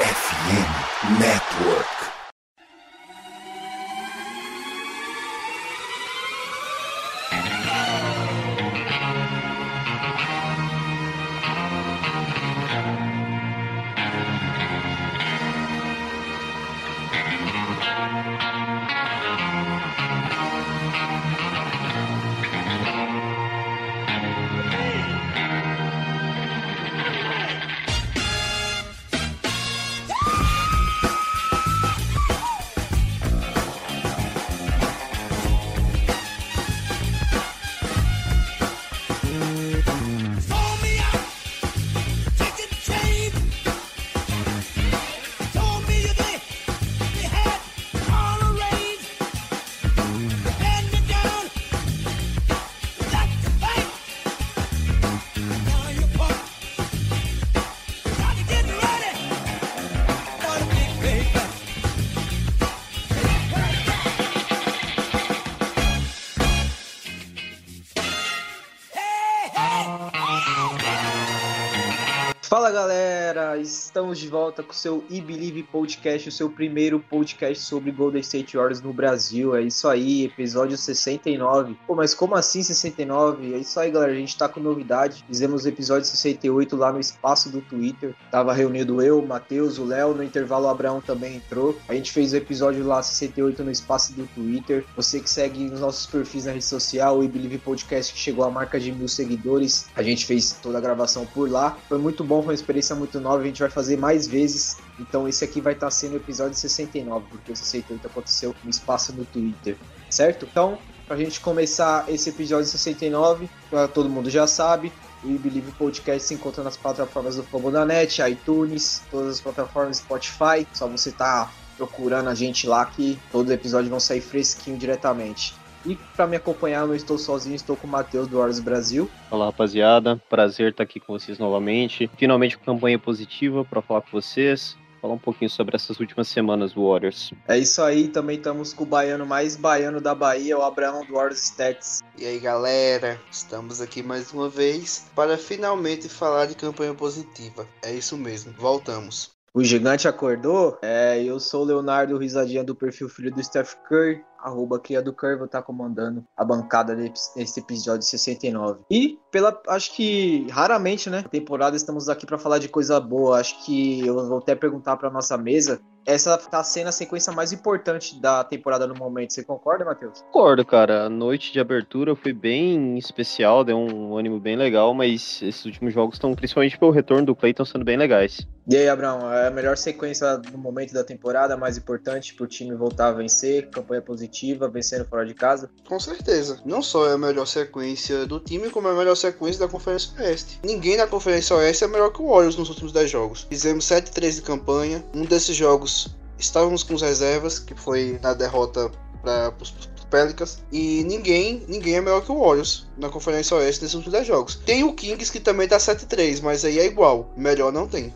FM Network. Estamos de volta com o seu e Believe Podcast, o seu primeiro podcast sobre Golden State Warriors no Brasil. É isso aí, episódio 69. Pô, mas como assim 69? É isso aí, galera, a gente tá com novidade. Fizemos o episódio 68 lá no espaço do Twitter. Tava reunido eu, o Matheus, o Léo, no intervalo o Abraão também entrou. A gente fez o episódio lá 68 no espaço do Twitter. Você que segue os nossos perfis na rede social, o e Believe Podcast que chegou à marca de mil seguidores. A gente fez toda a gravação por lá. Foi muito bom, foi uma experiência muito nova, a gente vai fazer mais vezes. Então esse aqui vai estar sendo o episódio 69, porque o 68 aconteceu no espaço no Twitter, certo? Então, pra gente começar esse episódio 69, todo mundo já sabe, o Believe Podcast se encontra nas plataformas do Fogo da Net, iTunes, todas as plataformas Spotify. Só você tá procurando a gente lá que todos os episódios vão sair fresquinho diretamente. E para me acompanhar, eu não estou sozinho, estou com o Matheus do Warriors Brasil. Olá, rapaziada. Prazer estar aqui com vocês novamente. Finalmente com campanha positiva para falar com vocês. Falar um pouquinho sobre essas últimas semanas do Warriors. É isso aí, também estamos com o baiano mais baiano da Bahia, o Abraão do Warriors Stats. E aí galera, estamos aqui mais uma vez para finalmente falar de campanha positiva. É isso mesmo, voltamos. O gigante acordou? É, eu sou o Leonardo Risadinha do perfil Filho do Steph Curry, arroba Cria do Curry, vou estar comandando a bancada nesse episódio 69. E pela, acho que raramente, né, temporada estamos aqui para falar de coisa boa. Acho que eu vou até perguntar para nossa mesa essa tá sendo a sequência mais importante da temporada no momento. Você concorda, Matheus? Concordo, cara. A noite de abertura foi bem especial, deu um ânimo bem legal, mas esses últimos jogos estão, principalmente pelo retorno do Clay, estão sendo bem legais. E aí, Abraão, é a melhor sequência no momento da temporada, mais importante para o time voltar a vencer, campanha positiva, vencendo fora de casa? Com certeza. Não só é a melhor sequência do time, como é a melhor sequência da Conferência Oeste. Ninguém na Conferência Oeste é melhor que o Warriors nos últimos 10 jogos. Fizemos 7-3 de campanha. Um desses jogos estávamos com as reservas, que foi na derrota para os Pelicans. E ninguém, ninguém é melhor que o Warriors na Conferência Oeste nesses últimos 10 jogos. Tem o Kings que também tá 7-3, mas aí é igual. Melhor não tem.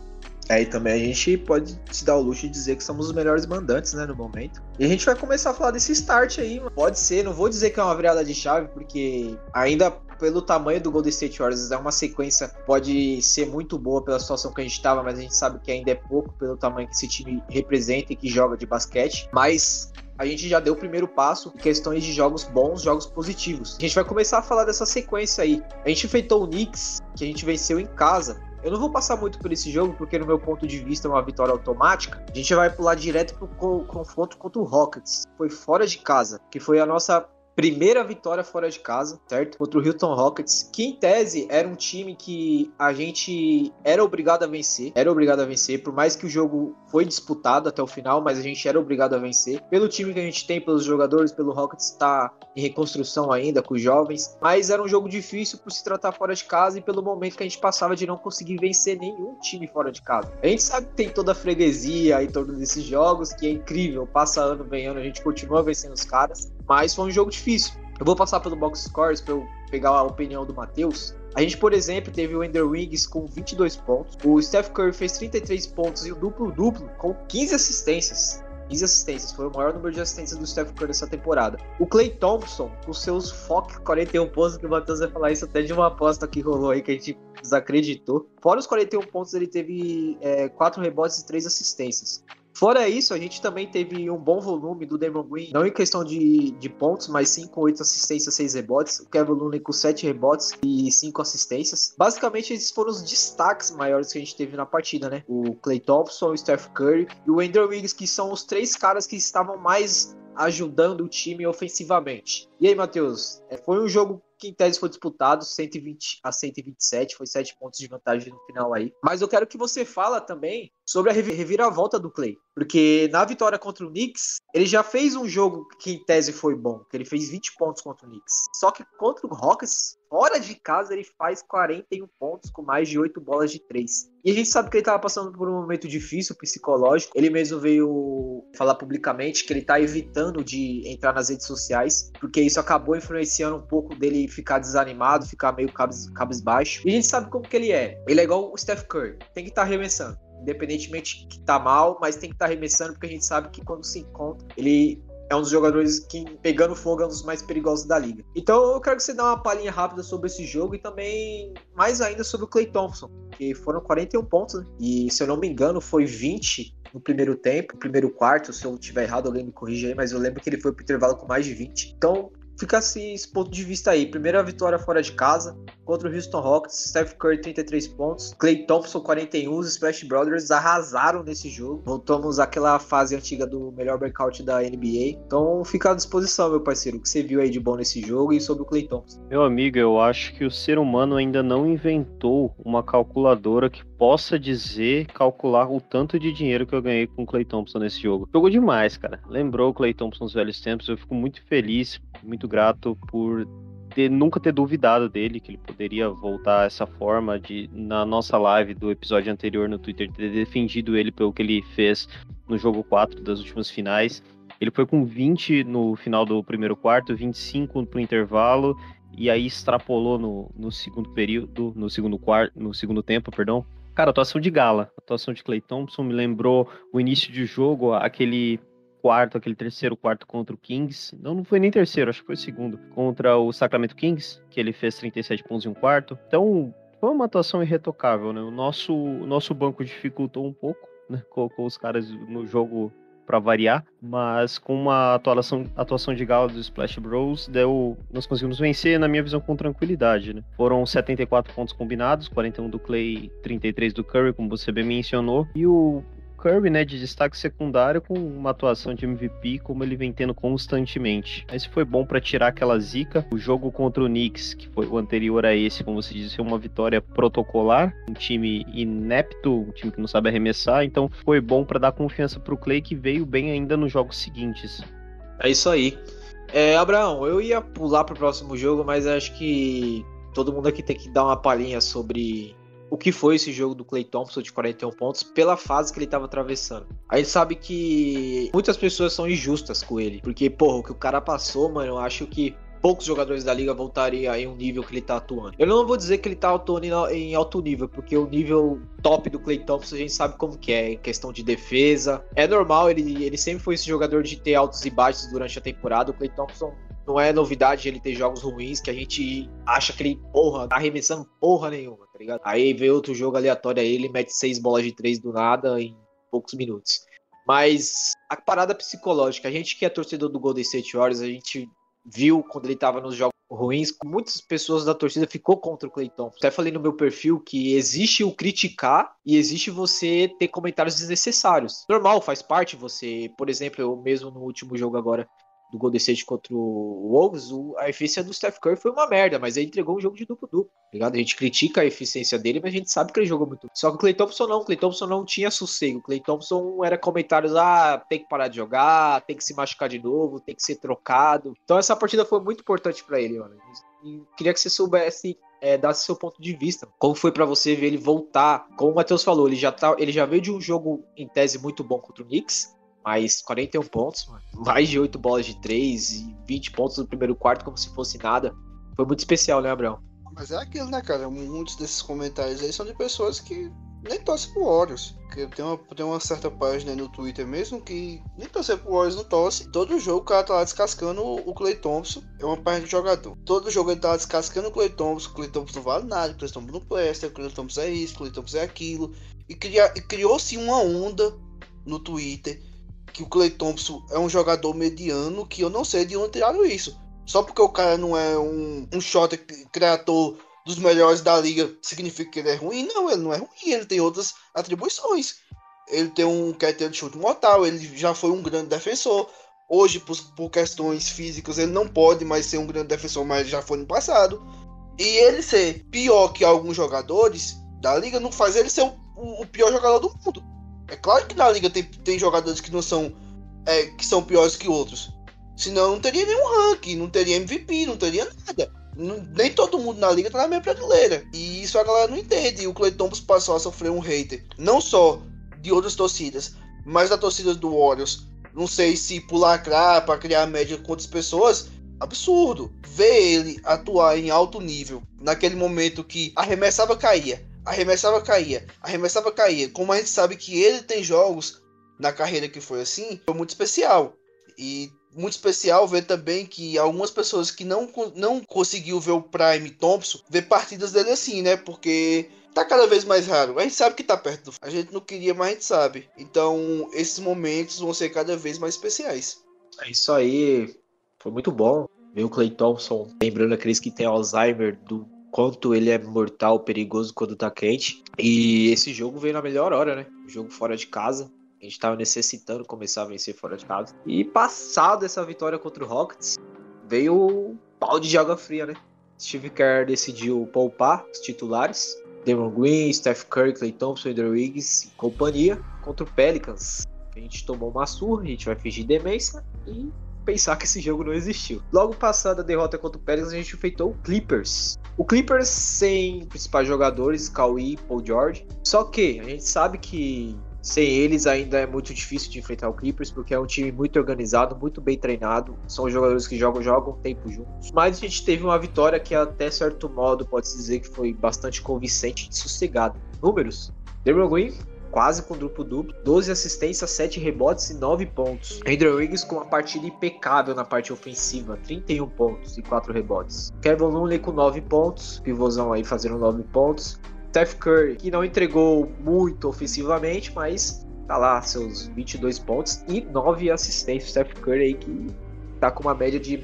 É, e também a gente pode se dar o luxo de dizer que somos os melhores mandantes, né, no momento. E a gente vai começar a falar desse start aí. Pode ser, não vou dizer que é uma virada de chave, porque ainda pelo tamanho do Golden State Warriors, é uma sequência pode ser muito boa pela situação que a gente estava, mas a gente sabe que ainda é pouco pelo tamanho que esse time representa e que joga de basquete. Mas a gente já deu o primeiro passo em questões de jogos bons, jogos positivos. A gente vai começar a falar dessa sequência aí. A gente enfrentou o Knicks, que a gente venceu em casa. Eu não vou passar muito por esse jogo, porque no meu ponto de vista é uma vitória automática. A gente vai pular direto pro confronto contra o Rockets. Foi fora de casa, que foi a nossa primeira vitória fora de casa, certo? Contra o Houston Rockets, que em tese era um time que a gente era obrigado a vencer, era obrigado a vencer, por mais que o jogo foi disputado até o final, mas a gente era obrigado a vencer. Pelo time que a gente tem, pelos jogadores, pelo Rockets está em reconstrução ainda com os jovens, mas era um jogo difícil por se tratar fora de casa e pelo momento que a gente passava de não conseguir vencer nenhum time fora de casa. A gente sabe que tem toda a freguesia em torno desses jogos, que é incrível, passa ano, vem ano, a gente continua vencendo os caras, mas foi um jogo difícil. Eu vou passar pelo box scores para eu pegar a opinião do Matheus. A gente, por exemplo, teve o Ender Wings com 22 pontos. O Steph Curry fez 33 pontos e o duplo-duplo com 15 assistências. 15 assistências, foi o maior número de assistências do Steph Curry nessa temporada. O Clay Thompson, com seus foque 41 pontos, que o Matheus vai falar isso até de uma aposta que rolou aí que a gente desacreditou. Fora os 41 pontos, ele teve é, 4 rebotes e 3 assistências. Fora isso, a gente também teve um bom volume do Damon Green, não em questão de, de pontos, mas sim com 8 assistências, 6 rebotes. O Kevin Looney com 7 rebotes e 5 assistências. Basicamente, esses foram os destaques maiores que a gente teve na partida, né? O Clay Thompson, o Steph Curry e o Andrew Wiggins, que são os três caras que estavam mais ajudando o time ofensivamente. E aí, Matheus, é, foi um jogo que em tese foi disputado 120 a 127, foi 7 pontos de vantagem no final aí. Mas eu quero que você fala também sobre a reviravolta do Clay, porque na vitória contra o Knicks, ele já fez um jogo que em tese foi bom, que ele fez 20 pontos contra o Knicks. Só que contra o Rockets, fora de casa, ele faz 41 pontos com mais de 8 bolas de 3. E a gente sabe que ele estava passando por um momento difícil psicológico. Ele mesmo veio falar publicamente que ele está evitando de entrar nas redes sociais, porque isso acabou influenciando um pouco dele ficar desanimado, ficar meio cabis, cabisbaixo. E a gente sabe como que ele é. Ele é igual o Steph Curry, tem que estar tá arremessando. Independentemente que tá mal, mas tem que estar tá arremessando, porque a gente sabe que quando se encontra, ele é um dos jogadores que, pegando fogo, é um dos mais perigosos da liga. Então eu quero que você dê uma palhinha rápida sobre esse jogo e também mais ainda sobre o Clay Thompson, que foram 41 pontos, né? E se eu não me engano, foi 20 no primeiro tempo, primeiro quarto. Se eu tiver errado, alguém me corrija aí, mas eu lembro que ele foi pro intervalo com mais de 20. Então, fica assim, esse ponto de vista aí. Primeira vitória fora de casa contra o Houston Rockets, Steph Curry 33 pontos, Clay Thompson 41, os Splash Brothers arrasaram nesse jogo. Voltamos àquela fase antiga do melhor breakout da NBA. Então fica à disposição, meu parceiro, o que você viu aí de bom nesse jogo e sobre o Clay Thompson. Meu amigo, eu acho que o ser humano ainda não inventou uma calculadora que possa dizer, calcular o tanto de dinheiro que eu ganhei com o Clay Thompson nesse jogo. Jogou demais, cara. Lembrou o Clay Thompson nos velhos tempos. Eu fico muito feliz, muito grato por ter, nunca ter duvidado dele, que ele poderia voltar essa forma de, na nossa live do episódio anterior no Twitter, ter defendido ele pelo que ele fez no jogo 4 das últimas finais. Ele foi com 20 no final do primeiro quarto, 25 pro intervalo, e aí extrapolou no, no segundo período, no segundo quarto, no segundo tempo, perdão. Cara, atuação de gala, atuação de Clay Thompson me lembrou o início de jogo, aquele quarto, aquele terceiro quarto contra o Kings. Não, não foi nem terceiro, acho que foi o segundo. Contra o Sacramento Kings, que ele fez 37 pontos em um quarto. Então, foi uma atuação irretocável, né? O nosso, o nosso banco dificultou um pouco, né? Colocou os caras no jogo para variar, mas com uma atuação, atuação de gala dos Splash Bros, deu, nós conseguimos vencer, na minha visão, com tranquilidade. Né? Foram 74 pontos combinados, 41 do Clay, 33 do Curry, como você bem mencionou, e o Curry, né, de destaque secundário com uma atuação de MVP como ele vem tendo constantemente. Esse foi bom para tirar aquela zica. O jogo contra o Knicks, que foi o anterior a esse, como você disse, foi uma vitória protocolar, um time inepto, um time que não sabe arremessar, então foi bom para dar confiança pro Clay que veio bem ainda nos jogos seguintes. É isso aí. É, Abraão, eu ia pular pro próximo jogo, mas acho que todo mundo aqui tem que dar uma palhinha sobre o que foi esse jogo do Clay Thompson de 41 pontos pela fase que ele estava atravessando. A gente sabe que muitas pessoas são injustas com ele, porque, porra, o que o cara passou, mano, eu acho que poucos jogadores da liga voltariam em um nível que ele tá atuando. Eu não vou dizer que ele tá atuando em alto nível, porque o nível top do Clay Thompson a gente sabe como que é, em questão de defesa. É normal, ele, ele sempre foi esse jogador de ter altos e baixos durante a temporada. O Clay Thompson não é novidade ele ter jogos ruins que a gente acha que ele, porra, tá arremessando porra nenhuma, tá ligado? Aí vê outro jogo aleatório aí, ele mete seis bolas de três do nada em poucos minutos. Mas a parada psicológica, a gente que é torcedor do Golden State Warriors, a gente viu quando ele tava nos jogos ruins, muitas pessoas da torcida ficou contra o Thompson. Até falei no meu perfil que existe o criticar e existe você ter comentários desnecessários. Normal, faz parte você, por exemplo, eu mesmo no último jogo agora do Golden State contra o Wolves, a eficiência do Steph Curry foi uma merda, mas ele entregou um jogo de duplo-duplo, tá ligado? A gente critica a eficiência dele, mas a gente sabe que ele jogou muito. Só que o Clay Thompson não, o Clay Thompson não tinha sossego. O Clay Thompson era comentários, ah, tem que parar de jogar, tem que se machucar de novo, tem que ser trocado. Então essa partida foi muito importante para ele, mano. E queria que você soubesse é, dar seu ponto de vista. Como foi para você ver ele voltar? Como o Matheus falou, ele já, tá, ele já veio de um jogo em tese muito bom contra o Knicks. Mas 41 pontos, mano. Mais de 8 bolas de 3 e 20 pontos no primeiro quarto, como se fosse nada. Foi muito especial, né, Abraão? Mas é aquilo, né, cara? Muitos desses comentários aí são de pessoas que nem torce pro Warriors. Porque tem uma, tem uma certa página no Twitter mesmo que nem torcer pro Warriors não torce. Todo jogo o cara tá lá descascando o Clay Thompson. É uma página de jogador. Todo jogo ele tá lá descascando o Clay Thompson. O Clay Thompson não vale nada. O Clay Thompson não presta. O Clay Thompson é isso. O Clay Thompson é aquilo. E, e criou-se uma onda no Twitter que o Clay Thompson é um jogador mediano que eu não sei de onde tiraram isso. Só porque o cara não é um, um shot criador dos melhores da liga significa que ele é ruim? Não, ele não é ruim, ele tem outras atribuições. Ele tem um critério de chute mortal, ele já foi um grande defensor. Hoje, por, por, questões físicas, ele não pode mais ser um grande defensor, mas já foi no passado. E ele ser pior que alguns jogadores da liga não faz ele ser o, o pior jogador do mundo. É claro que na liga tem, tem jogadores que não são é, que são piores que outros. Senão não teria nenhum ranking, não teria MVP, não teria nada. nem todo mundo na liga tá na mesma prateleira. E isso a galera não entende. E o Clay Thompson passou a sofrer um hater. Não só de outras torcidas, mas da torcida do Warriors. Não sei se por lacrar para criar média com outras pessoas. Absurdo. Ver ele atuar em alto nível naquele momento que arremessava caía, arremessava caía, arremessava caía. Como a gente sabe que ele tem jogos na carreira que foi assim, foi muito especial. E muito especial ver também que algumas pessoas que não, não conseguiu ver o Prime Thompson, ver partidas dele assim, né? Porque tá cada vez mais raro. A gente sabe que tá perto do... A gente não queria, mas a gente sabe. Então, esses momentos vão ser cada vez mais especiais. É isso aí. Foi muito bom ver o Clay Thompson, lembrando aqueles que tem Alzheimer, do quanto ele é mortal, perigoso quando tá quente. E esse jogo veio na melhor hora, né? O jogo fora de casa. A gente estava necessitando começar a vencer fora de casa. E passado essa vitória contra o Rockets, veio o balde de água fria, né? Steve Kerr decidiu poupar os titulares. Damon Green, Steph Curry, Clay Thompson, Andrew Wiggins e companhia contra o Pelicans. A gente tomou uma surra, a gente vai fingir demência e pensar que esse jogo não existiu. Logo passada a derrota contra o Pelicans, a gente enfrentou o Clippers. O Clippers sem principais jogadores, Kawhi Paul George. Só que a gente sabe que sem eles ainda é muito difícil de enfrentar o Clippers, porque é um time muito organizado, muito bem treinado. São jogadores que jogam, jogam tempo juntos. Mas a gente teve uma vitória que até certo modo pode-se dizer que foi bastante convincente e sossegada. Números. Draymond Green quase com duplo-duplo, 12 assistências, 7 rebotes e 9 pontos. Andrew Wiggins com uma partida impecável na parte ofensiva, 31 pontos e 4 rebotes. Kevin Looney com 9 pontos, pivôzão aí fazendo 9 pontos. Steph Curry, que não entregou muito ofensivamente, mas tá lá seus 22 pontos e 9 assistências. Steph Curry aí que tá com uma média de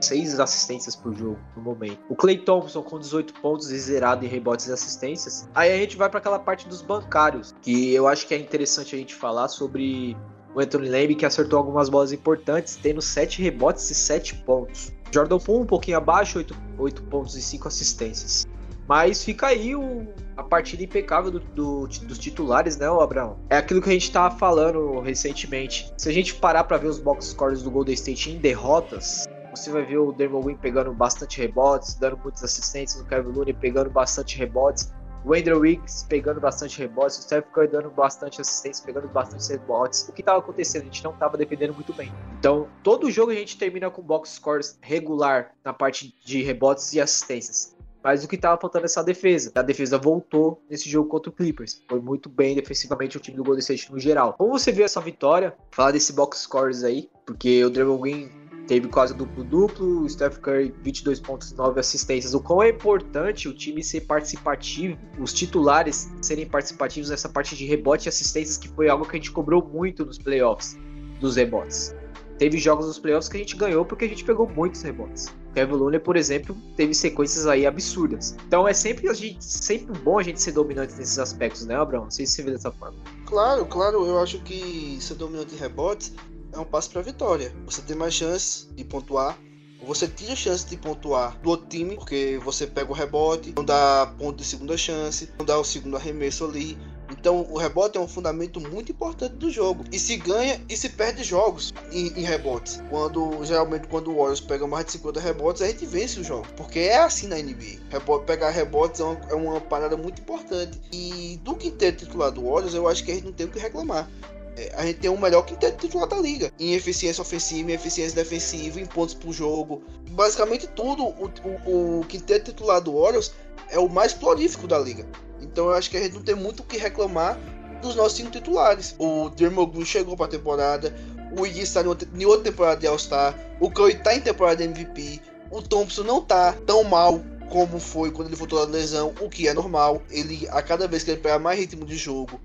6 assistências por jogo no momento. O Clay Thompson com 18 pontos e zerado em rebotes e assistências. Aí a gente vai para aquela parte dos bancários, que eu acho que é interessante a gente falar sobre o Anthony Lamb que acertou algumas bolas importantes, tendo 7 rebotes e 7 pontos. Jordan Poole um pouquinho abaixo, 8, 8 pontos e 5 assistências. Mas fica aí o, a partida impecável do, do, dos titulares, né, Abraão? É aquilo que a gente tava falando recentemente. Se a gente parar para ver os box scores do Golden State em derrotas, você vai ver o Dermot Green pegando bastante rebotes, dando muitas assistências, o Kevin Looney pegando bastante rebotes, o Andrew Wiggs pegando bastante rebotes, o Steph Curry dando bastante assistência, pegando bastante rebotes. O que estava acontecendo? A gente não estava defendendo muito bem. Então, todo jogo a gente termina com box scores regular na parte de rebotes e assistências. Mas o que estava faltando é essa defesa. A defesa voltou nesse jogo contra o Clippers. Foi muito bem defensivamente o time do Golden State no geral. Como você viu essa vitória? Falar desse box scores aí, porque o Draymond Green teve quase duplo-duplo, o Steph Curry 22 pontos e 9 assistências. O quão é importante o time ser participativo, os titulares serem participativos nessa parte de rebote e assistências, que foi algo que a gente cobrou muito nos playoffs, dos rebotes. Teve jogos nos playoffs que a gente ganhou porque a gente pegou muitos rebotes. Kevin Looney, por exemplo, teve sequências aí absurdas. Então é sempre, a gente, sempre bom a gente ser dominante nesses aspectos, né, Abraão? Não sei se você vê dessa forma. Claro, claro. Eu acho que ser dominante em rebotes é um passo para a vitória. Você tem mais chance de pontuar. Você tira a chance de pontuar do outro time, porque você pega o rebote, não dá ponto de segunda chance, não dá o segundo arremesso ali. Então o rebote é um fundamento muito importante do jogo. E se ganha e se perde jogos em, em, rebotes. Quando geralmente quando o Warriors pega mais de 50 rebotes, a gente vence o jogo. Porque é assim na NBA. Rebote, pegar rebotes é uma, é uma parada muito importante. E do quinteto titular do Warriors, eu acho que a gente não tem o que reclamar a gente tem o melhor quinteto titular da liga. Em eficiência ofensiva, em eficiência defensiva, em pontos por jogo. Basicamente tudo, o, o, o quinteto titular do Warriors é o mais prolífico da liga. Então eu acho que a gente não tem muito o que reclamar dos nossos cinco titulares. O Dermoglu chegou para a temporada, o Iggy está em outra temporada de All-Star, o Curry está em temporada de MVP, o Thompson não tá tão mal como foi quando ele voltou da lesão, o que é normal. Ele, a cada vez que ele pegar mais ritmo de jogo,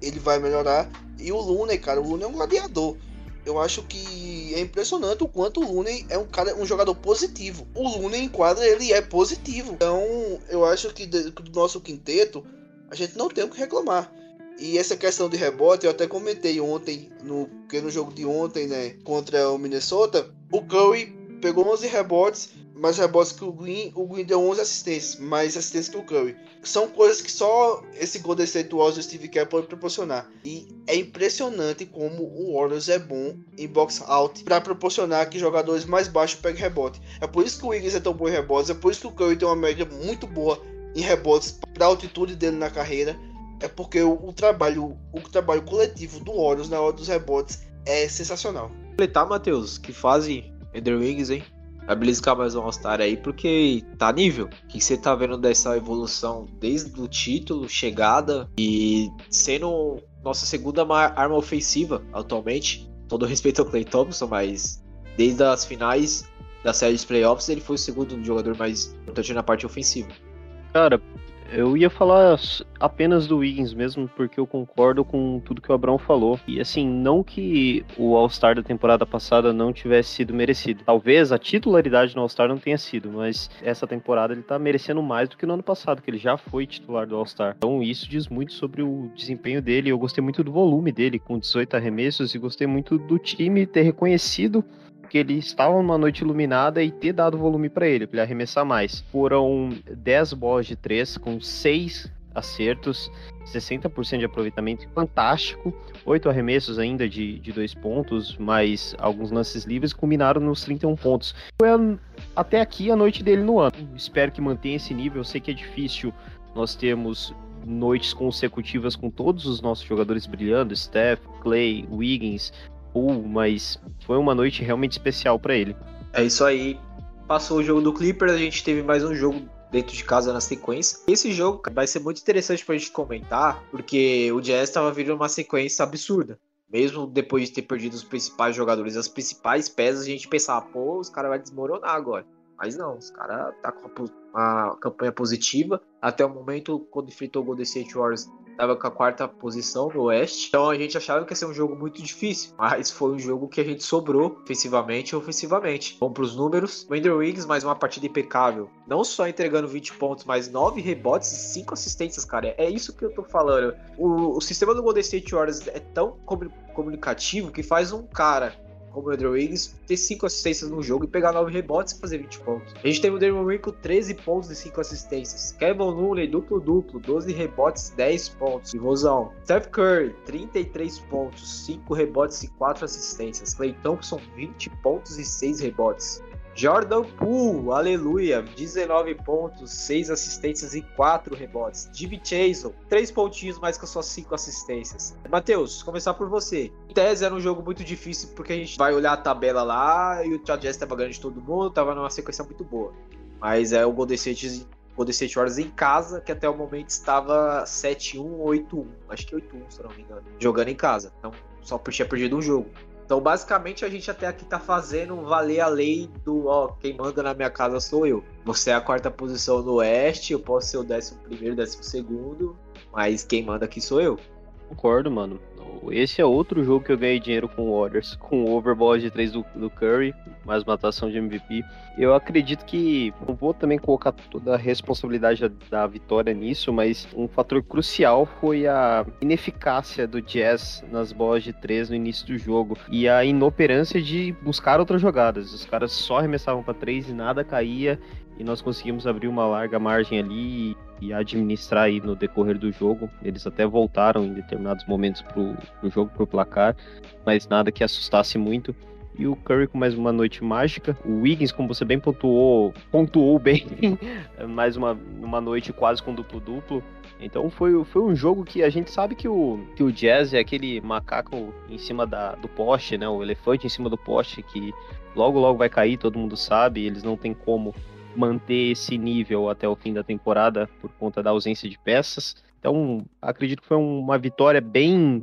ele vai melhorar. E o Looney, cara, o Looney é um gladiador. Eu acho que é impressionante o quanto o Looney é um cara, um jogador positivo. O Looney em quadra ele é positivo. Então, eu acho que do nosso quinteto a gente não tem o que reclamar. E essa questão de rebote, eu até comentei ontem, no, que no jogo de ontem, né, contra o Minnesota, o Curry pegou 11 rebotes, mais rebotes que o Green, o Green deu 11 assistências, mais assistências que o Curry. São coisas que só esse Golden State Warriors e Steve Kerr pode proporcionar. E é impressionante como o Warriors é bom em box out para proporcionar que jogadores mais baixos peguem rebote. É por isso que o Wiggins é tão bom em rebotes, é por isso que o Curry tem uma média muito boa em rebotes para a altitude dele na carreira é porque o, o, trabalho o trabalho coletivo do Warriors na hora dos rebotes é sensacional. Completar, Matheus, que fase Ender Wings, hein? Vai beliscar mais um All-Star aí, porque tá nível. O que você tá vendo dessa evolução desde o título, chegada e sendo nossa segunda arma ofensiva atualmente. Todo respeito ao Clay Thompson, mas desde as finais da série de playoffs ele foi o segundo jogador mais importante na parte ofensiva. Cara, eu ia falar apenas do Wiggins mesmo, porque eu concordo com tudo que o Abrão falou. E assim, não que o All-Star da temporada passada não tivesse sido merecido. Talvez a titularidade no All-Star não tenha sido, mas essa temporada ele tá merecendo mais do que no ano passado, que ele já foi titular do All-Star. Então isso diz muito sobre o desempenho dele. Eu gostei muito do volume dele, com 18 arremessos, e gostei muito do time ter reconhecido que ele estava numa noite iluminada e ter dado volume para ele, para ele arremessar mais. Foram 10 bolas de 3 com 6 acertos, 60% de aproveitamento, fantástico. Oito arremessos ainda de, de dois pontos, mais alguns lances livres, combinaram nos 31 pontos. Foi a, até aqui a noite dele no ano. Espero que mantenha esse nível. Eu sei que é difícil nós termos noites consecutivas com todos os nossos jogadores brilhando, Steph, Clay, Wiggins, Poole, mas foi uma noite realmente especial para ele. É isso aí. Passou o jogo do Clippers, a gente teve mais um jogo dentro de casa na sequência. Esse jogo vai ser muito interessante pra gente comentar, porque o Jazz estava virando uma sequência absurda. Mesmo depois de ter perdido os principais jogadores, as principais peças, a gente pensava, pô, os caras vão desmoronar agora. Mas não, os caras tá com uma campanha positiva. Até o momento, quando enfrentou o Golden State Warriors, estava com a quarta posição no Oeste. Então a gente achava que ia ser um jogo muito difícil, mas foi um jogo que a gente sobrou ofensivamente e ofensivamente. Vamos para os números. O Andrew Wiggins, mais uma partida impecável. Não só entregando 20 pontos, mas 9 rebotes e 5 assistências, cara. É isso que eu tô falando. O, o sistema do Golden State Warriors é tão comunicativo que faz um cara como o Andrew Wiggins, ter 5 assistências no jogo e pegar 9 rebotes e fazer 20 pontos. A gente teve o Draymond Green com 13 pontos e 5 assistências. Kevin Looney, duplo-duplo, 12 rebotes, 10 pontos. Pivôzão. Steph Curry, 33 pontos, 5 rebotes e 4 assistências. Clay Thompson, 20 pontos e 6 rebotes. Jordan Poole, aleluia, 19 pontos, 6 assistências e 4 rebotes. Jimmy Chason, 3 pontinhos mais que as suas 5 assistências. Matheus, começar por você. Em tese era um jogo muito difícil porque a gente vai olhar a tabela lá e o Utah Jazz estava ganhando de todo mundo, estava numa sequência muito boa. Mas é o Golden State, Golden State Warriors em casa, que até o momento estava 7-1, 8-1. Acho que 8-1, se não me engano. Jogando em casa. Então só tinha perdido um jogo. Então, basicamente, a gente até aqui tá fazendo valer a lei do, ó, quem manda na minha casa sou eu. Você é a quarta posição no Oeste, eu posso ser o décimo primeiro, décimo segundo, mas quem manda aqui sou eu. Concordo, mano. Esse é outro jogo que eu ganhei dinheiro com o Warriors, com o overboard de 3 do, do, Curry, mais uma atuação de MVP. Eu acredito que não vou também colocar toda a responsabilidade da, da, vitória nisso, mas um fator crucial foi a ineficácia do Jazz nas bolas de 3 no início do jogo e a inoperância de buscar outras jogadas. Os caras só arremessavam para 3 e nada caía e nós conseguimos abrir uma larga margem ali e administrar aí no decorrer do jogo. Eles até voltaram em determinados momentos pro, pro jogo, pro placar, mas nada que assustasse muito. E o Curry com mais uma noite mágica. O Wiggins, como você bem pontuou, pontuou bem, mais uma, uma noite quase com duplo-duplo. Então foi, foi um jogo que a gente sabe que o, que o Jazz é aquele macaco em cima da, do poste, né? O elefante em cima do poste que logo logo vai cair, todo mundo sabe, eles não tem como manter esse nível até o fim da temporada por conta da ausência de peças. Então, acredito que foi uma vitória bem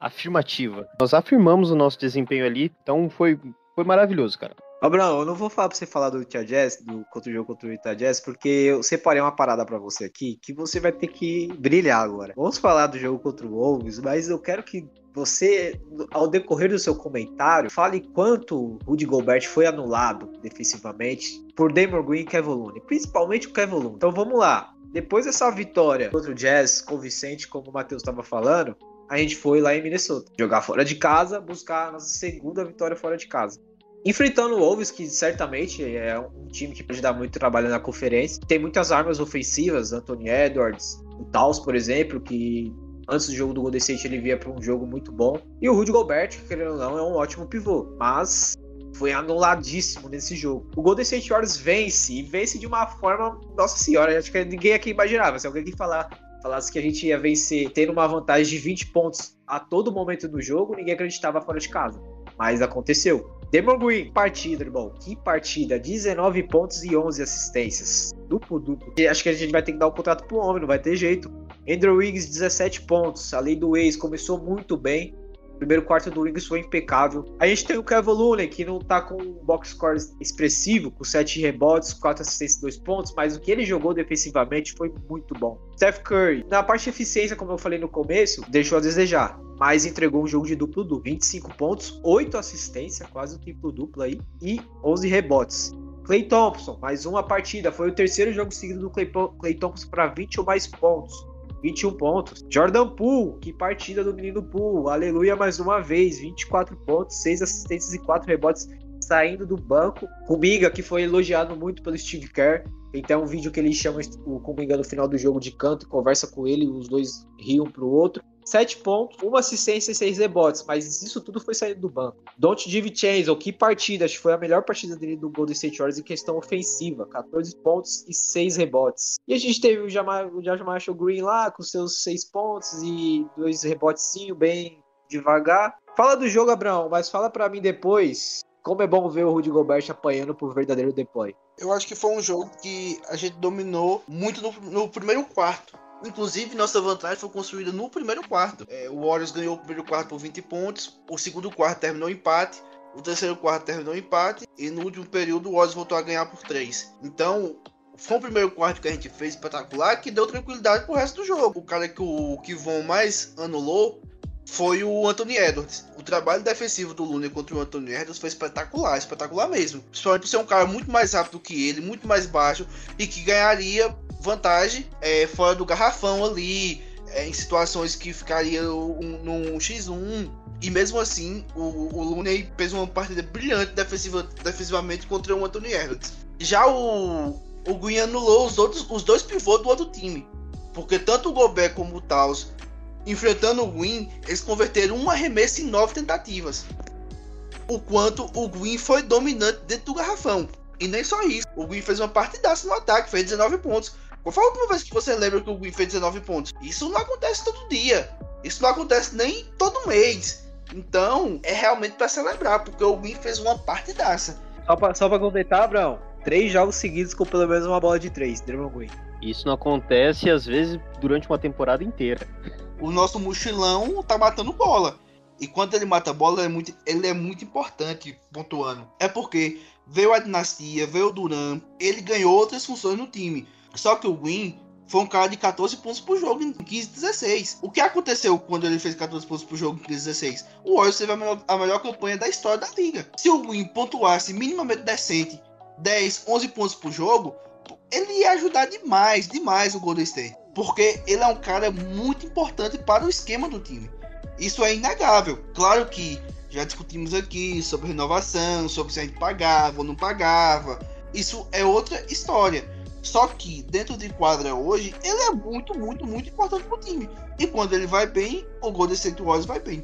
afirmativa. Nós afirmamos o nosso desempenho ali, então foi, foi maravilhoso, cara. Abraão, eu não vou falar pra você falar do Utah Jazz, do contra o jogo contra o Utah Jazz, porque eu separei uma parada para você aqui que você vai ter que brilhar agora. Vamos falar do jogo contra o Wolves, mas eu quero que você, ao decorrer do seu comentário, fale quanto o Rudy Gobert foi anulado defensivamente por Damon Green e Kevin Looney, principalmente o Kevin Looney. Então vamos lá. Depois dessa vitória contra o Jazz convincente, como o Matheus estava falando, a gente foi lá em Minnesota jogar fora de casa, buscar a nossa segunda vitória fora de casa. Enfrentando o Wolves, que certamente é um time que pode dar muito trabalho na conferência. Tem muitas armas ofensivas, Anthony Edwards, o Taus, por exemplo, que antes do jogo do Golden State ele via para um jogo muito bom. E o Rudy Gobert, que querendo ou não, é um ótimo pivô, mas foi anuladíssimo nesse jogo. O Golden State Warriors vence e vence de uma forma, nossa senhora, acho que ninguém aqui imaginava. Se alguém aqui falar, falasse que a gente ia vencer tendo uma vantagem de 20 pontos a todo momento do jogo, ninguém acreditava fora de casa. Mas aconteceu. Demon Green, partida, irmão. Que partida. 19 pontos e 11 assistências. Duplo, duplo. Acho que a gente vai ter que dar o um contrato pro homem, não vai ter jeito. Andrew Wiggins, 17 pontos. Além do ex, começou muito bem. Primeiro quarto do Wiggins foi impecável. A gente tem o Kevin Looney, que não tá com um box score expressivo, com 7 rebotes, 4 assistências e 2 pontos, mas o que ele jogou defensivamente foi muito bom. Steph Curry, na parte de eficiência, como eu falei no começo, deixou a desejar mas entregou um jogo de duplo-duplo. 25 pontos, 8 assistências, quase o triplo-duplo aí, e 11 rebotes. Clay Thompson, mais uma partida. Foi o terceiro jogo seguido do Clay, Clay Thompson para 20 ou mais pontos. 21 pontos. Jordan Poole, que partida do menino Poole. Aleluia mais uma vez. 24 pontos, 6 assistências e 4 rebotes saindo do banco. Kuminga, que foi elogiado muito pelo Steve Kerr. Então, um vídeo que ele chama o Kuminga no final do jogo de canto e conversa com ele, os dois riam pro outro. 7 pontos, uma assistência e 6 rebotes, mas isso tudo foi saindo do banco. Don't DiVincenzo, que partida, acho que foi a melhor partida dele do Golden State Warriors em questão ofensiva, 14 pontos e 6 rebotes. E a gente teve o Jamal, o Green lá com seus 6 pontos e dois rebotezinho bem devagar. Fala do jogo, Abraão, mas fala para mim depois como é bom ver o Rudy Gobert apanhando por verdadeiro deploy. Eu acho que foi um jogo que a gente dominou muito no, no primeiro quarto. Inclusive, nossa vantagem foi construída no primeiro quarto. É, o Warriors ganhou o primeiro quarto por 20 pontos, o segundo quarto terminou empate, o terceiro quarto terminou empate, e no último período o Warriors voltou a ganhar por 3. Então, foi o primeiro quarto que a gente fez espetacular que deu tranquilidade pro resto do jogo. O cara que o Kivon mais anulou foi o Anthony Edwards. O trabalho defensivo do Luna contra o Anthony Edwards foi espetacular, espetacular mesmo. Principalmente por ser um cara muito mais rápido que ele, muito mais baixo e que ganharia vantagem é, fora do garrafão ali, é, em situações que ficaria um, num X1. E mesmo assim, o, o Looney fez uma partida brilhante defensiva, defensivamente contra o Anthony Edwards. Já o, o Green anulou os, outros, os dois pivôs do outro time. Porque tanto o Gobert como o Taos, enfrentando o Green, eles converteram um arremesso em nove tentativas. O quanto o Green foi dominante dentro do garrafão. E nem só isso. O Green fez uma partidaça no ataque, fez 19 pontos. Qual foi a última vez que você lembra que o Green fez 19 pontos? Isso não acontece todo dia. Isso não acontece nem todo mês. Então, é realmente para celebrar, porque o Green fez uma partidaça. Só pra, só pra completar, Abraão, três jogos seguidos com pelo menos uma bola de três, Draymond Green. Isso não acontece, às vezes, durante uma temporada inteira. O nosso mochilão tá matando bola. E quando ele mata bola, ele é muito, ele é muito importante, pontuando. É porque veio a dinastia, veio o Duran, ele ganhou outras funções no time. Só que o Green foi um cara de 14 pontos por jogo em 15-16. O que aconteceu quando ele fez 14 pontos por jogo em 15-16? O Warriors teve a melhor, a melhor campanha da história da liga. Se o Green pontuasse minimamente decente 10, 11 pontos por jogo, ele ia ajudar demais, demais o Golden State. Porque ele é um cara muito importante para o esquema do time. Isso é inegável. Claro que já discutimos aqui sobre renovação, sobre se a gente pagava ou não pagava. Isso é outra história. Só que dentro de quadra hoje, ele é muito, muito, muito importante pro time. E quando ele vai bem, o Golden State Warriors vai bem.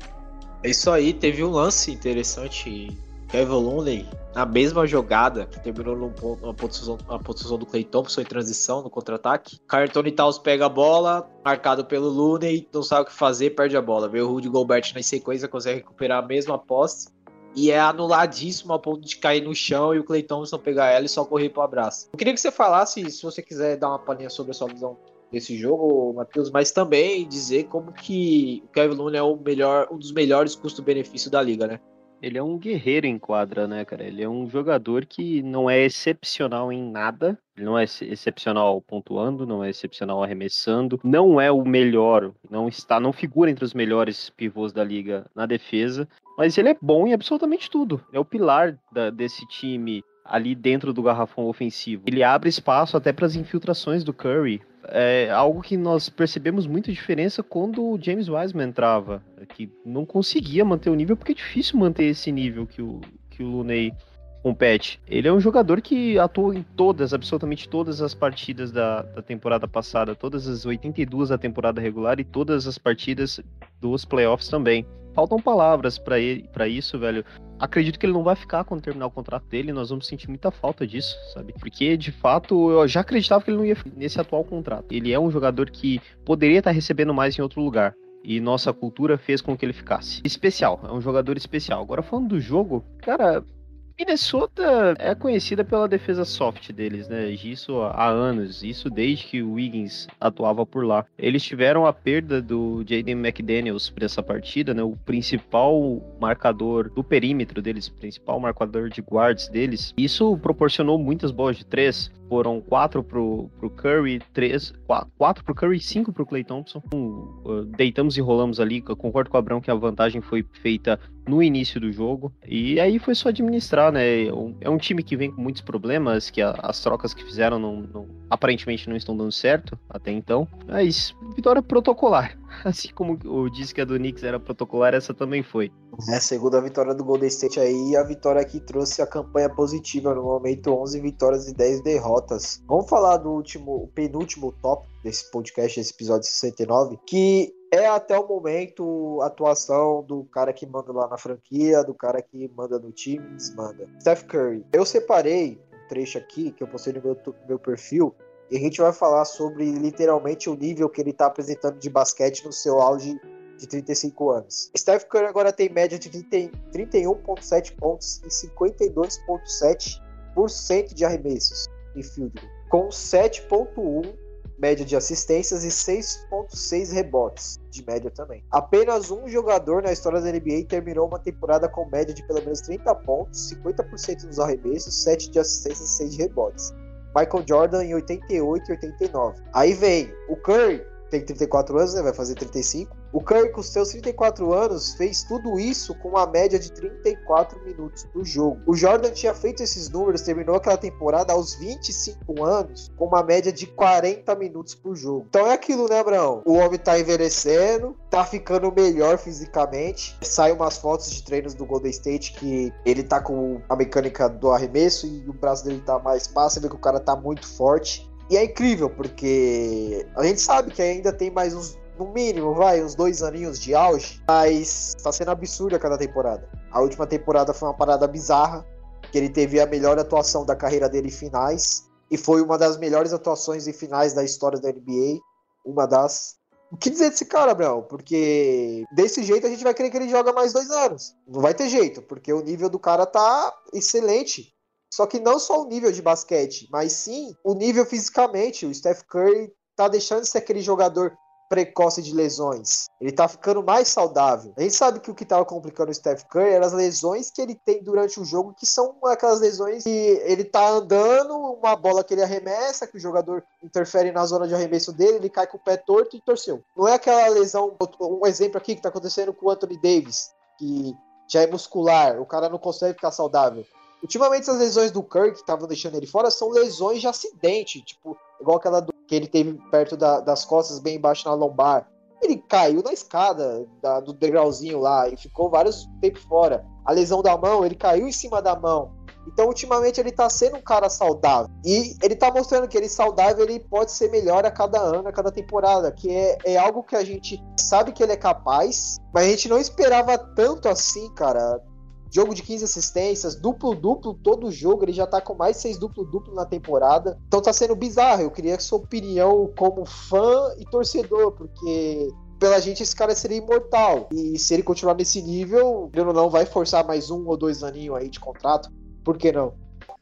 É isso aí, teve um lance interessante. Kevin Looney, na mesma jogada, que terminou numa posição, posição do Clay Thompson em transição, no contra-ataque. Cartoni Taus pega a bola, marcado pelo Looney, não sabe o que fazer, perde a bola. Vê o Rudy Gobert na sequência, consegue recuperar a mesma posse e é anuladíssimo ao ponto de cair no chão e o Clay Thompson pegar ela e só correr pro abraço. Eu queria que você falasse, se você quiser dar uma palhinha sobre a sua visão desse jogo, Matheus, mas também dizer como que o Kevin Looney é o melhor, um dos melhores custo-benefício da liga, né? Ele é um guerreiro em quadra, né, cara? Ele é um jogador que não é excepcional em nada. Ele não é excepcional pontuando, não é excepcional arremessando, não é o melhor, não está, não figura entre os melhores pivôs da liga na defesa, mas ele é bom em absolutamente tudo. É o pilar da, desse time ali dentro do garrafão ofensivo. Ele abre espaço até para as infiltrações do Curry. É algo que nós percebemos muita diferença quando o James Wiseman entrava, que não conseguia manter o nível, porque é difícil manter esse nível que o, que o Luney compete. Ele é um jogador que atuou em todas, absolutamente todas as partidas da, da temporada passada, todas as 82 da temporada regular e todas as partidas dos playoffs também faltam palavras para isso, velho. Acredito que ele não vai ficar quando terminar o contrato dele, nós vamos sentir muita falta disso, sabe? Porque, de fato, eu já acreditava que ele não ia nesse atual contrato. Ele é um jogador que poderia estar recebendo mais em outro lugar. E nossa cultura fez com que ele ficasse. Especial, é um jogador especial. Agora, falando do jogo, cara, Minnesota é conhecida pela defesa soft deles, né? Isso há anos, isso desde que o Wiggins atuava por lá. Eles tiveram a perda do Jaden McDaniels para essa partida, né? O principal marcador do perímetro deles, principal marcador de guards deles. Isso proporcionou muitas bolas de três. Foram quatro pro, pro Curry, três, quatro, pro Curry e cinco pro Clay Thompson. Uh, deitamos e rolamos ali. Concordo com o Abrão que a vantagem foi feita no início do jogo. E aí foi só administrar, né? É um time que vem com muitos problemas, que a, as trocas que fizeram não, não, aparentemente não estão dando certo até então. Mas vitória protocolar. Assim como o disse que a do Knicks era protocolar, essa também foi. É, segunda vitória do Golden State aí, a vitória que trouxe a campanha positiva no momento 11 vitórias e 10 derrotas. Vamos falar do último, penúltimo top desse podcast, esse episódio 69, que é até o momento a atuação do cara que manda lá na franquia, do cara que manda no time, desmanda. Steph Curry. Eu separei um trecho aqui que eu postei no meu, meu perfil e a gente vai falar sobre literalmente o nível que ele está apresentando de basquete no seu auge de 35 anos. Steph Curry agora tem média de 31,7 pontos e 52,7% de arremessos em field, com 7,1 média de assistências e 6,6 rebotes de média também. Apenas um jogador na história da NBA terminou uma temporada com média de pelo menos 30 pontos, 50% nos arremessos, 7 de assistências e 6 de rebotes. Michael Jordan em 88 e 89. Aí vem o Curry, tem 34 anos, né? Vai fazer 35. O Curry, com seus 34 anos, fez tudo isso com uma média de 34 minutos por jogo. O Jordan tinha feito esses números, terminou aquela temporada aos 25 anos, com uma média de 40 minutos por jogo. Então é aquilo, né, Abraão? O homem tá envelhecendo, tá ficando melhor fisicamente. Sai umas fotos de treinos do Golden State que ele tá com a mecânica do arremesso e o braço dele tá mais passa, vê que o cara tá muito forte. E é incrível, porque a gente sabe que ainda tem mais uns, no mínimo, vai, uns dois aninhos de auge, mas tá sendo absurdo a cada temporada. A última temporada foi uma parada bizarra, que ele teve a melhor atuação da carreira dele em finais, e foi uma das melhores atuações em finais da história da NBA, uma das. O que dizer desse cara, Brão? Porque desse jeito a gente vai querer que ele joga mais dois anos. Não vai ter jeito, porque o nível do cara tá excelente. Só que não só o nível de basquete, mas sim o nível fisicamente. O Steph Curry tá deixando de ser aquele jogador precoce de lesões. Ele tá ficando mais saudável. A gente sabe que o que tava complicando o Steph Curry eram as lesões que ele tem durante o jogo, que são aquelas lesões que ele tá andando, uma bola que ele arremessa, que o jogador interfere na zona de arremesso dele, ele cai com o pé torto e torceu. Não é aquela lesão, um exemplo aqui que tá acontecendo com o Anthony Davis, que já é muscular, o cara não consegue ficar saudável. Ultimamente, as lesões do Kirk que estavam deixando ele fora são lesões de acidente, tipo, igual aquela do, que ele teve perto da, das costas, bem embaixo na lombar. Ele caiu na escada da, do degrauzinho lá e ficou vários tempos fora. A lesão da mão, ele caiu em cima da mão. Então, ultimamente, ele tá sendo um cara saudável. E ele tá mostrando que ele saudável, ele pode ser melhor a cada ano, a cada temporada. Que é, é algo que a gente sabe que ele é capaz, mas a gente não esperava tanto assim, cara jogo de 15 assistências, duplo-duplo todo jogo, ele já tá com mais 6 duplo-duplo na temporada. Então tá sendo bizarro. Eu queria sua opinião como fã e torcedor, porque pela gente esse cara seria imortal. E se ele continuar nesse nível, ele não vai forçar mais um ou dois aninhos aí de contrato. Por que não?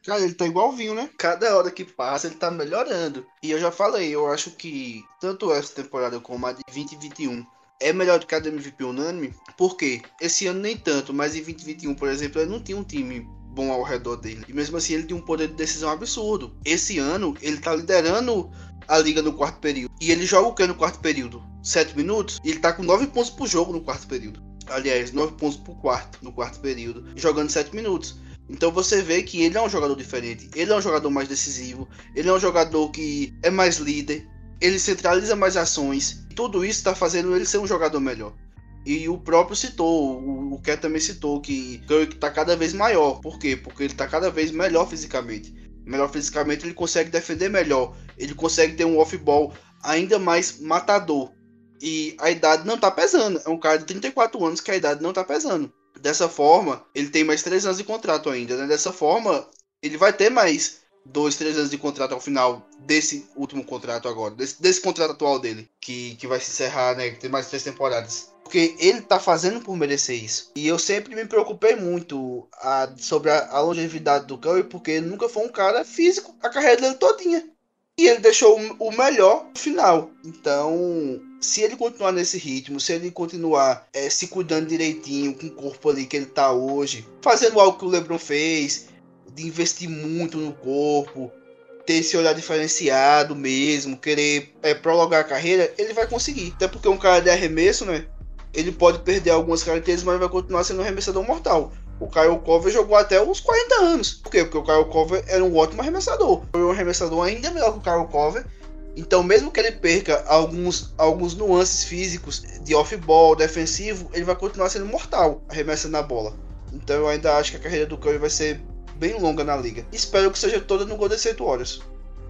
Cara, ele tá igual vinho, né? Cada hora que passa, ele tá melhorando. E eu já falei, eu acho que tanto essa temporada como a de 2021 é melhor do que a do MVP unânime. Por quê? Esse ano nem tanto, mas em 2021, por exemplo, ele não tinha um time bom ao redor dele. E mesmo assim, ele tinha um poder de decisão absurdo. Esse ano, ele tá liderando a liga no quarto período. E ele joga o que no quarto período? 7 minutos? E ele tá com 9 pontos por jogo no quarto período. Aliás, 9 pontos por quarto no quarto período. Jogando 7 minutos. Então você vê que ele é um jogador diferente. Ele é um jogador mais decisivo. Ele é um jogador que é mais líder. Ele centraliza mais ações. Tudo isso está fazendo ele ser um jogador melhor. E o próprio citou, o, Ké também citou que Curry está cada vez maior. Por quê? Porque ele está cada vez melhor fisicamente. Melhor fisicamente, ele consegue defender melhor. Ele consegue ter um off-ball ainda mais matador. E a idade não está pesando. É um cara de 34 anos que a idade não está pesando. Dessa forma, ele tem mais 3 anos de contrato ainda. Né? Dessa forma, ele vai ter mais 2, 3 anos de contrato ao final desse último contrato agora. Desse, desse contrato atual dele. Que, que vai se encerrar, né? Tem mais 3 temporadas. Porque ele tá fazendo por merecer isso. E eu sempre me preocupei muito a, sobre a, a, longevidade do Curry, porque ele nunca foi um cara físico a carreira dele todinha. E ele deixou o, o melhor no final. Então, se ele continuar nesse ritmo, se ele continuar é, se cuidando direitinho com o corpo ali que ele tá hoje, fazendo algo que o LeBron fez, de investir muito no corpo, ter esse olhar diferenciado mesmo, querer é, prolongar a carreira, ele vai conseguir. Até porque um cara de arremesso, né? ele pode perder algumas características, mas vai continuar sendo um arremessador mortal. O Kyle Cover jogou até uns 40 anos. Por quê? Porque o Kyle Cover era um ótimo arremessador. Foi um arremessador ainda melhor que o Kyle Cover. Então, mesmo que ele perca alguns, alguns nuances físicos de off-ball, defensivo, ele vai continuar sendo mortal arremessando na bola. Então, eu ainda acho que a carreira do Curry vai ser bem longa na liga. Espero que seja toda no Golden State Warriors.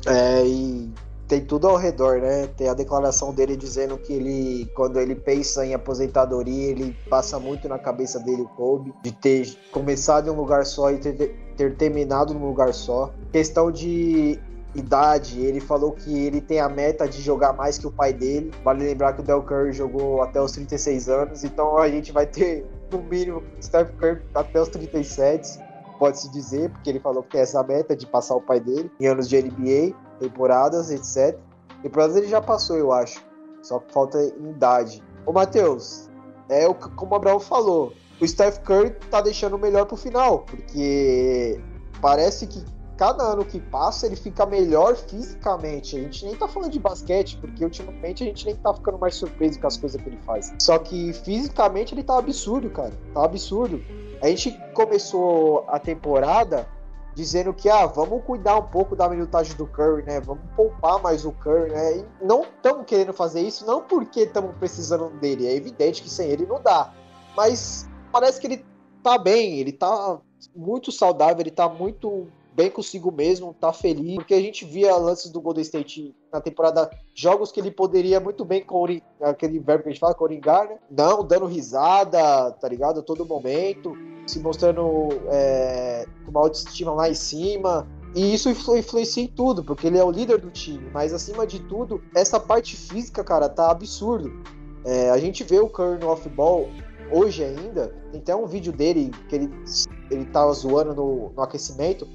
É, e tem tudo ao redor, né? Tem a declaração dele dizendo que ele, quando ele pensa em aposentadoria, ele passa muito na cabeça dele o Kobe, de ter começado em um lugar só e ter, ter terminado num lugar só. Questão de idade, ele falou que ele tem a meta de jogar mais que o pai dele. Vale lembrar que o Del Curry jogou até os 36 anos, então a gente vai ter no mínimo Steph Curry até os 37 pode-se dizer, porque ele falou que tem essa meta de passar o pai dele em anos de NBA temporadas, etc. Temporadas ele já passou, eu acho. Só falta em idade. Ô, Matheus, é o como o Abraão falou. O Steph Curry tá deixando o melhor pro final, porque parece que cada ano que passa ele fica melhor fisicamente. A gente nem tá falando de basquete, porque ultimamente a gente nem tá ficando mais surpreso com as coisas que ele faz. Só que fisicamente ele tá absurdo, cara. Tá absurdo. A gente começou a temporada dizendo que ah, vamos cuidar um pouco da minutagem do Curry, né? Vamos poupar mais o Curry, né? E não estamos querendo fazer isso não porque estamos precisando dele, é evidente que sem ele não dá. Mas parece que ele tá bem, ele tá muito saudável, ele tá muito bem consigo mesmo, tá feliz, porque a gente via lances do Golden State na temporada, jogos que ele poderia muito bem com aquele verbo que a gente fala, coringar, né? Não, dando risada, tá ligado? A todo momento, se mostrando é, uma autoestima lá em cima. E isso influencia em tudo, porque ele é o líder do time. Mas acima de tudo, essa parte física, cara, tá absurdo. É, a gente vê o Curry no off-ball hoje ainda. Tem até um vídeo dele que ele, ele tá zoando no, no aquecimento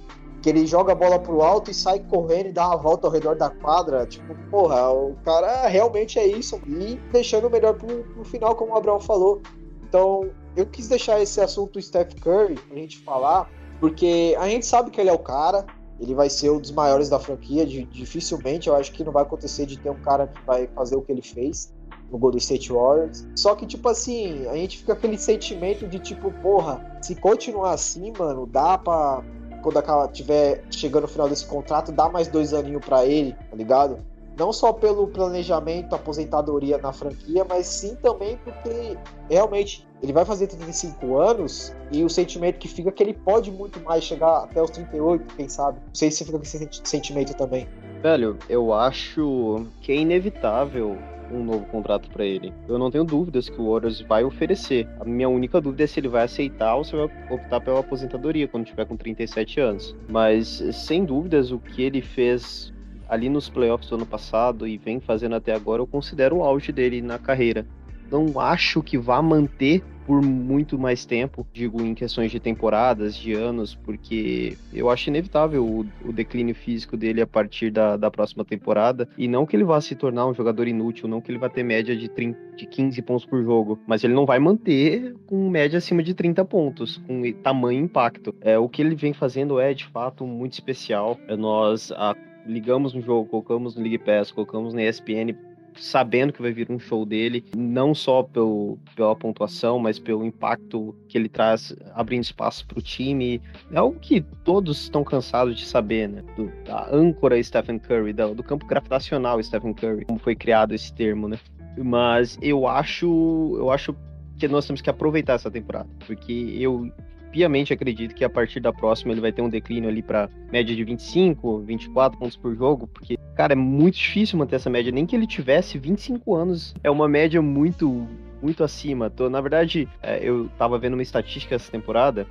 que ele joga a bola pro alto e sai correndo e dá uma volta ao redor da quadra. Tipo, porra, o cara realmente é isso. E deixando o melhor pro, pro final, como o Abraão falou. Então, eu quis deixar esse assunto Steph Curry pra gente falar, porque a gente sabe que ele é o cara, ele vai ser um dos maiores da franquia, dificilmente eu acho que não vai acontecer de ter um cara que vai fazer o que ele fez no Golden State Warriors. Só que, tipo assim, a gente fica aquele sentimento de tipo, porra, se continuar assim, mano, dá pra quando ela tiver chegando no final desse contrato, dá mais dois aninhos para ele, tá ligado? Não só pelo planejamento, aposentadoria na franquia, mas sim também porque realmente ele vai fazer 35 anos e o sentimento que fica é que ele pode muito mais chegar até os 38, quem sabe. Não sei se fica com esse sentimento também. Velho, eu acho que é inevitável um novo contrato para ele. Eu não tenho dúvidas que o Warriors vai oferecer. A minha única dúvida é se ele vai aceitar ou se vai optar pela aposentadoria quando tiver com 37 anos. Mas sem dúvidas o que ele fez ali nos playoffs do ano passado e vem fazendo até agora, eu considero o auge dele na carreira. Não acho que vá manter por muito mais tempo, digo em questões de temporadas, de anos, porque eu acho inevitável o, o declínio físico dele a partir da, da próxima temporada, e não que ele vá se tornar um jogador inútil, não que ele vá ter média de, 30, de 15 pontos por jogo, mas ele não vai manter com média acima de 30 pontos, com tamanho impacto. É, o que ele vem fazendo é, de fato, muito especial. É, nós a, ligamos no jogo, colocamos no League Pass, colocamos na ESPN sabendo que vai vir um show dele, não só pelo, pela pontuação, mas pelo impacto que ele traz, abrindo espaço para o time. É algo que todos estão cansados de saber, né? Do, da âncora Stephen Curry, do, do campo gravitacional Stephen Curry, como foi criado esse termo, né? Mas eu acho, eu acho que nós temos que aproveitar essa temporada, porque eu piamente acredito que a partir da próxima ele vai ter um declínio ali para média de 25, 24 pontos por jogo, porque, cara, é muito difícil manter essa média. Nem que ele tivesse 25 anos, é uma média muito, muito acima. Tô, na verdade, é, eu tava vendo uma estatística essa temporada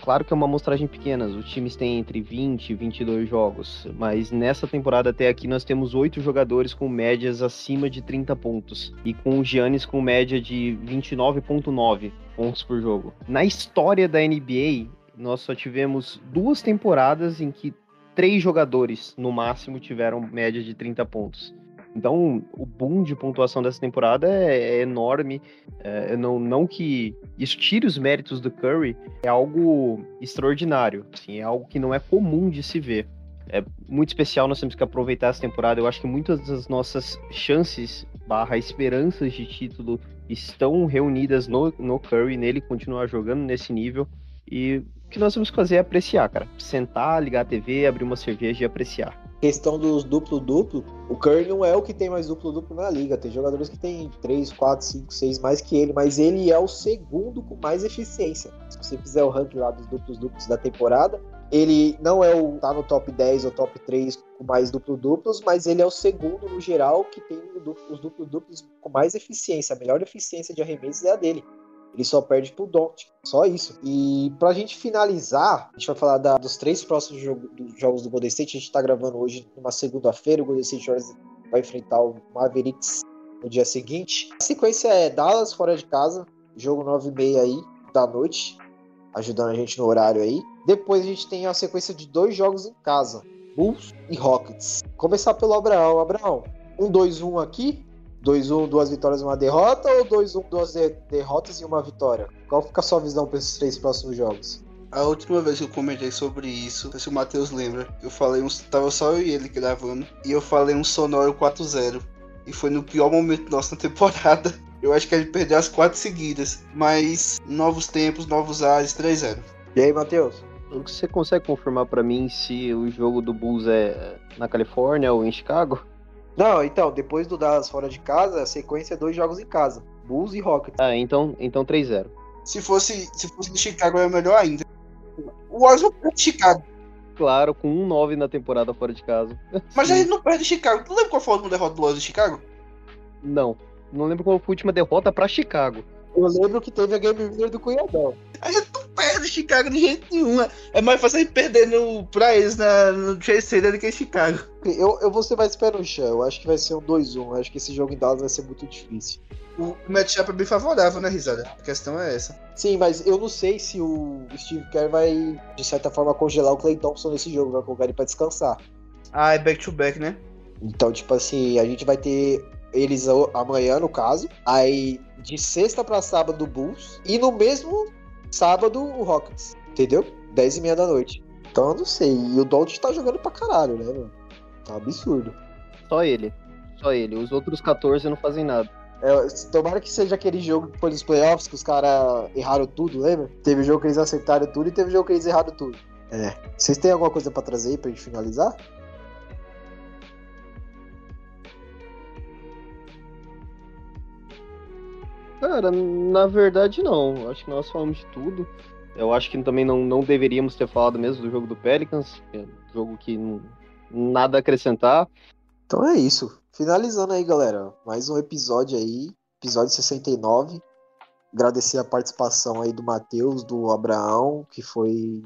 claro que é uma amostragem pequena, os times têm entre 20 e 22 jogos, mas nessa temporada até aqui nós temos oito jogadores com médias acima de 30 pontos e com o Giannis com média de 29.9 pontos por jogo. Na história da NBA, nós só tivemos duas temporadas em que três jogadores no máximo tiveram média de 30 pontos. Então, o boom de pontuação dessa temporada é, é enorme. É, não, não que isso tire os méritos do Curry, é algo extraordinário. Assim, é algo que não é comum de se ver. É muito especial, nós temos que aproveitar essa temporada. Eu acho que muitas das nossas chances barra esperanças de título estão reunidas no, no Curry, nele continuar jogando nesse nível. E o que nós temos que fazer é apreciar, cara. Sentar, ligar a TV, abrir uma cerveja e apreciar questão dos duplo-duplo, o Curry não é o que tem mais duplo-duplo na liga. Tem jogadores que tem 3, 4, 5, 6 mais que ele, mas ele é o segundo com mais eficiência. Se você fizer o ranking lá dos duplos-duplos da temporada, ele não é o tá no top 10 ou top 3 com mais duplo-duplos, mas ele é o segundo no geral que tem os duplo-duplos com mais eficiência. A melhor eficiência de arremessos é a dele. Ele só perde pro Doncic, só isso. E pra gente finalizar, a gente vai falar da, dos três próximos jogo, dos jogos do Golden State. A gente tá gravando hoje numa segunda-feira. O Golden State vai enfrentar o Mavericks no dia seguinte. A sequência é Dallas fora de casa, jogo 9 e meia aí da noite, ajudando a gente no horário aí. Depois a gente tem a sequência de dois jogos em casa, Bulls e Rockets. Começar pelo Abraão. Abraão, 1-2-1 aqui, 2-1, duas vitórias e uma derrota, ou 2-1, duas de derrotas e uma vitória? Qual fica a sua visão para esses três próximos jogos? A última vez que eu comentei sobre isso, não sei se o Matheus lembra, eu falei um. Tava só eu e ele gravando, e eu falei um sonoro 4-0. E foi no pior momento nosso na temporada. Eu acho que a gente perdeu as quatro seguidas. Mas novos tempos, novos ares, 3-0. E aí, Matheus? Você consegue confirmar para mim se o jogo do Bulls é na Califórnia ou em Chicago? Não, então, depois do Dallas fora de casa, a sequência é dois jogos em casa. Bulls e Rockets. Ah, então, então 3-0. Se fosse, se fosse de Chicago, é melhor ainda. O Warriors não perde Chicago. Claro, com 1-9 na temporada fora de casa. Mas a gente não perde Chicago. Tu lembra qual foi a última derrota do Warriors de Chicago? Não. Não lembro qual foi a última derrota pra Chicago. Eu lembro que teve a Game Winner do Cunhadão. A gente não perde Chicago de jeito nenhum. É mais fácil a gente perder no, pra eles na, no Chase Center do que em Chicago. Eu, eu vou ser mais pé no chão. Eu acho que vai ser um 2-1. Acho que esse jogo em Dallas vai ser muito difícil. O matchup é bem favorável, né, Risada? A questão é essa. Sim, mas eu não sei se o Steve Kerr vai, de certa forma, congelar o Clay Thompson nesse jogo. Vai colocar ele pra descansar. Ah, é back-to-back, -back, né? Então, tipo assim, a gente vai ter eles amanhã, no caso. Aí, de sexta pra sábado, o Bulls. E no mesmo sábado, o Rockets. Entendeu? 10 e meia da noite. Então, eu não sei. E o Don't tá jogando pra caralho, né, mano? Tá absurdo. Só ele. Só ele. Os outros 14 não fazem nada. É, tomara que seja aquele jogo depois dos playoffs que os caras erraram tudo, lembra? Teve jogo que eles acertaram tudo e teve jogo que eles erraram tudo. É. Vocês têm alguma coisa para trazer aí pra gente finalizar? Cara, na verdade não. Acho que nós falamos de tudo. Eu acho que também não, não deveríamos ter falado mesmo do jogo do Pelicans, é um jogo que não, nada acrescentar. Então é isso. Finalizando aí, galera. Mais um episódio aí, episódio 69. Agradecer a participação aí do Matheus, do Abraão, que foi.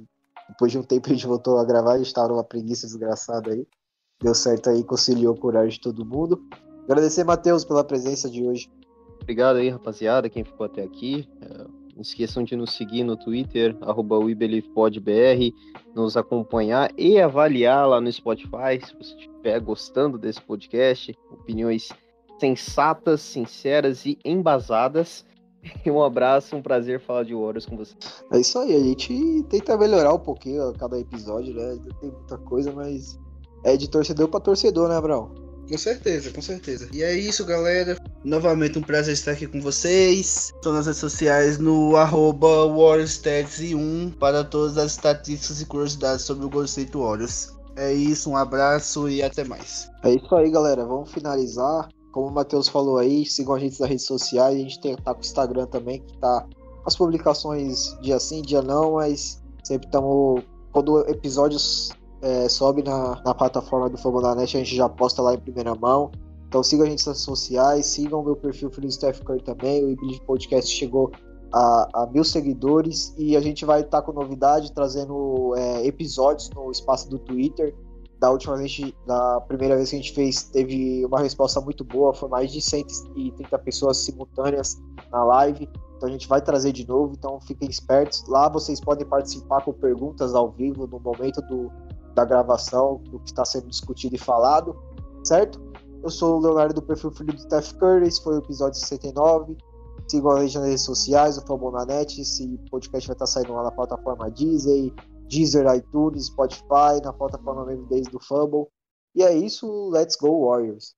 Depois de um tempo a gente voltou a gravar, a gente tava numa preguiça desgraçada aí. Deu certo aí, conciliou o horário de todo mundo. Agradecer, Matheus, pela presença de hoje. Obrigado aí, rapaziada, quem ficou até aqui. É, não esqueçam de nos seguir no Twitter, arroba nos acompanhar e avaliar lá no Spotify, se você estiver gostando desse podcast. Opiniões sensatas, sinceras e embasadas. E um abraço, um prazer falar de Warriors com você. É isso aí, a gente tenta melhorar um pouquinho a cada episódio, né? Tem muita coisa, mas é de torcedor para torcedor, né, Brau? Com certeza, com certeza. E é isso, galera. Novamente um prazer estar aqui com vocês. Estou nas redes sociais no arroba WarriorsStats1 para todas as estatísticas e curiosidades sobre o State Warriors. É isso, um abraço e até mais. É isso aí, galera. Vamos finalizar. Como o Matheus falou aí, sigam a gente nas redes sociais. A gente tem, tá com o Instagram também, que tá as publicações dia sim, dia não, mas sempre estamos. Quando episódios é, sobe na, na plataforma do Fama da Net, a gente já posta lá em primeira mão. Então sigam a gente nas redes sociais, sigam o meu perfil Filho Steph também. O Iblis Podcast chegou a, a, mil seguidores e a gente vai estar tá com novidade, trazendo é, episódios no espaço do Twitter da última vez, da primeira vez que a gente fez, teve uma resposta muito boa, foi mais de 130 pessoas simultâneas na live. Então a gente vai trazer de novo, então fiquem espertos. Lá vocês podem participar com perguntas ao vivo no momento do, da gravação, do que está sendo discutido e falado, certo? Eu sou o Leonardo do perfil Filho do Steph Curry, esse foi o episódio 69. Sigam a gente nas redes sociais, o Famonanet, esse podcast vai estar saindo lá na plataforma Disney, Deezer, iTunes, Spotify, na plataforma mesmo desde do Fumble. E é isso, let's go Warriors!